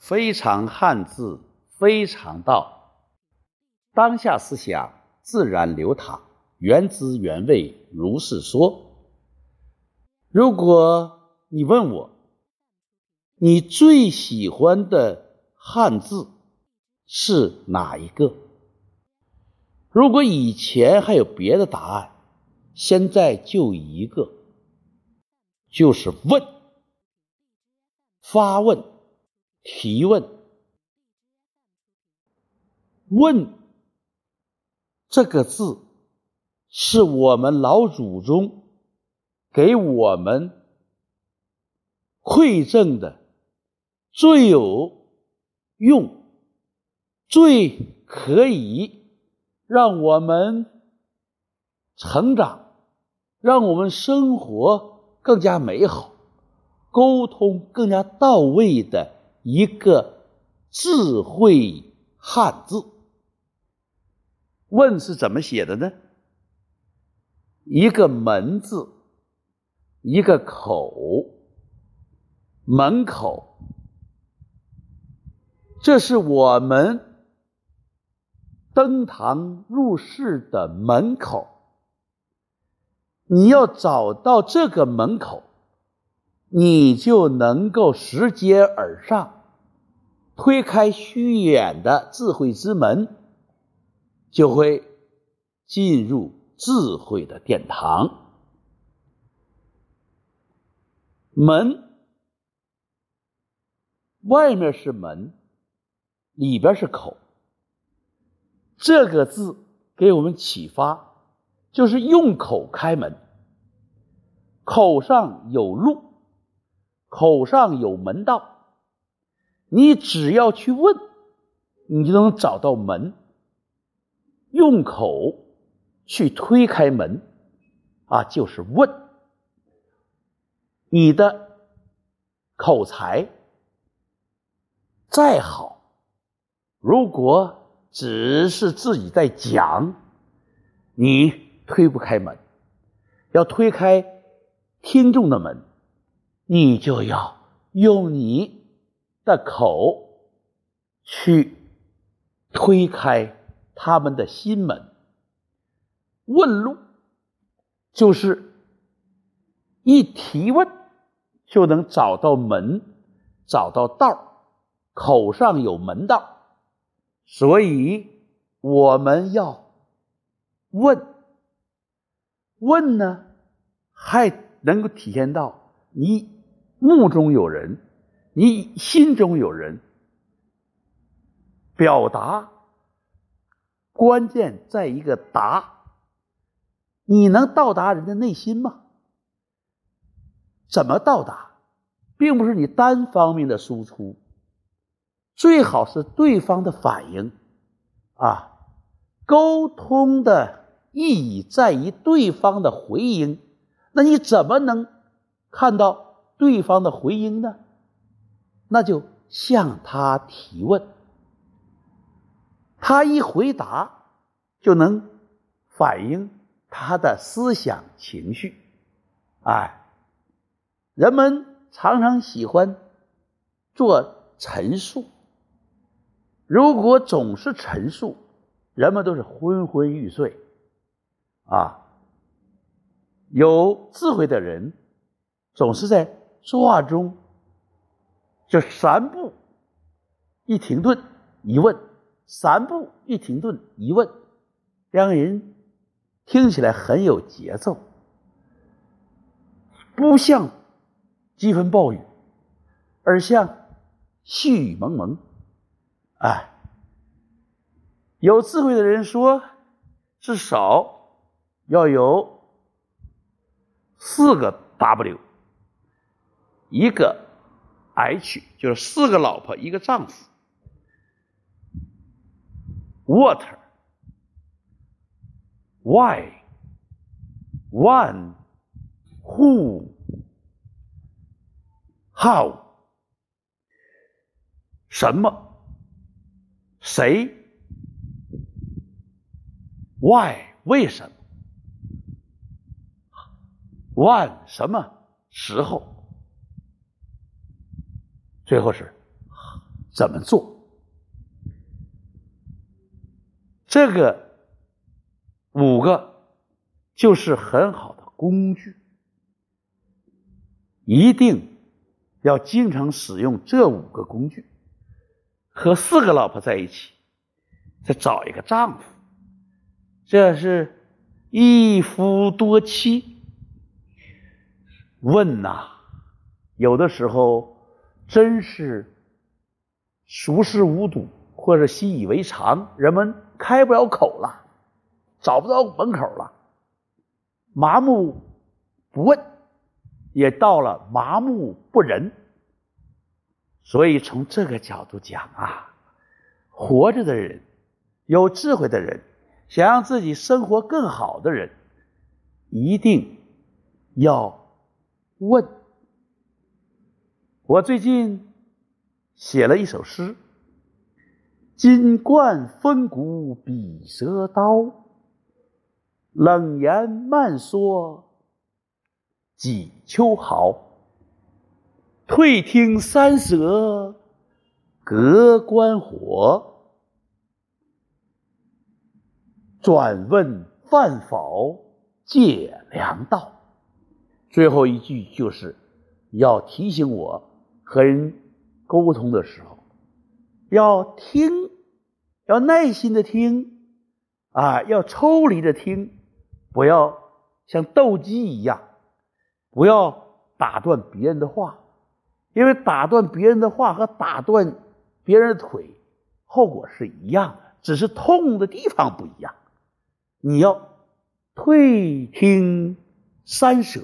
非常汉字，非常道。当下思想自然流淌，原汁原味如是说。如果你问我，你最喜欢的汉字是哪一个？如果以前还有别的答案，现在就一个，就是问，发问。提问，问这个字是我们老祖宗给我们馈赠的最有用、最可以让我们成长、让我们生活更加美好、沟通更加到位的。一个智慧汉字，问是怎么写的呢？一个门字，一个口，门口，这是我们登堂入室的门口。你要找到这个门口。你就能够拾阶而上，推开虚掩的智慧之门，就会进入智慧的殿堂。门外面是门，里边是口。这个字给我们启发，就是用口开门，口上有路。口上有门道，你只要去问，你就能找到门。用口去推开门，啊，就是问。你的口才再好，如果只是自己在讲，你推不开门。要推开听众的门。你就要用你的口去推开他们的心门。问路就是一提问就能找到门，找到道口上有门道，所以我们要问。问呢，还能够体现到你。目中有人，你心中有人，表达关键在一个达，你能到达人的内心吗？怎么到达，并不是你单方面的输出，最好是对方的反应啊。沟通的意义在于对方的回应，那你怎么能看到？对方的回应呢？那就向他提问，他一回答就能反映他的思想情绪。哎，人们常常喜欢做陈述，如果总是陈述，人们都是昏昏欲睡。啊，有智慧的人总是在。说话中，就三步一停顿一问，三步一停顿一问，让人听起来很有节奏，不像疾风暴雨，而像细雨蒙蒙。哎，有智慧的人说，至少要有四个 W。一个 H 就是四个老婆一个丈夫。What? Why? When? Who? How? 什么？谁？Why? 为什么？When? 什么时候？最后是怎么做。这个五个就是很好的工具，一定要经常使用这五个工具。和四个老婆在一起，再找一个丈夫，这是一夫多妻。问呐，有的时候真是熟视无睹或者习以为常，人们开不了口了，找不到门口了，麻木不问，也到了麻木不仁。所以从这个角度讲啊，活着的人、有智慧的人、想让自己生活更好的人，一定要问。我最近写了一首诗：“金冠风骨比蛇刀，冷言慢说几秋毫。”退听三舍隔关火，转问饭否借粮道。最后一句就是要提醒我和人沟通的时候，要听，要耐心的听，啊，要抽离的听，不要像斗鸡一样，不要打断别人的话。因为打断别人的话和打断别人的腿，后果是一样的，只是痛的地方不一样。你要退听三舍，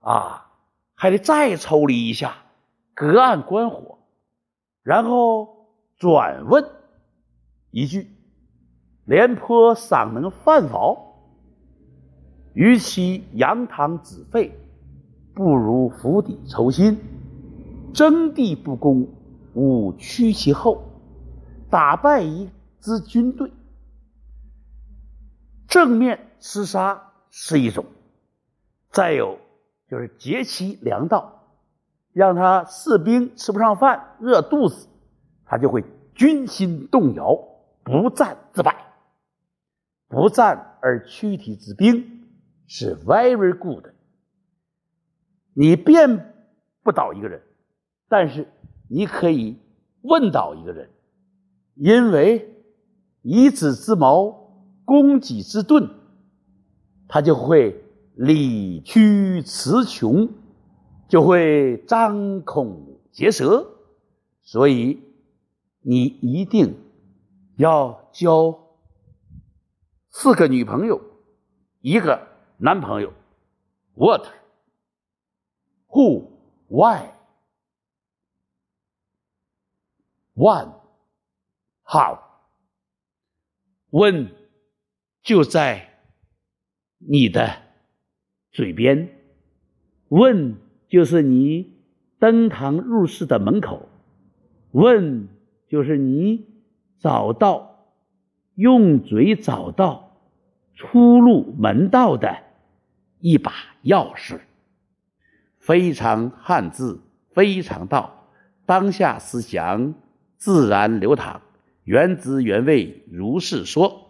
啊，还得再抽离一下，隔岸观火，然后转问一句：“廉颇尚能饭否？与其扬汤止沸，不如釜底抽薪。”征地不公，吾屈其后，打败一支军队。正面厮杀是一种，再有就是截其粮道，让他士兵吃不上饭，饿肚子，他就会军心动摇，不战自败。不战而屈体之兵是 very good。你变不倒一个人。但是你可以问倒一个人，因为以子之矛攻己之盾，他就会理屈词穷，就会张口结舌。所以你一定要交四个女朋友，一个男朋友。What? Who? Why? One，好，问就在你的嘴边，问就是你登堂入室的门口，问就是你找到用嘴找到出入门道的一把钥匙，非常汉字，非常道，当下思想。自然流淌，原汁原味，如是说。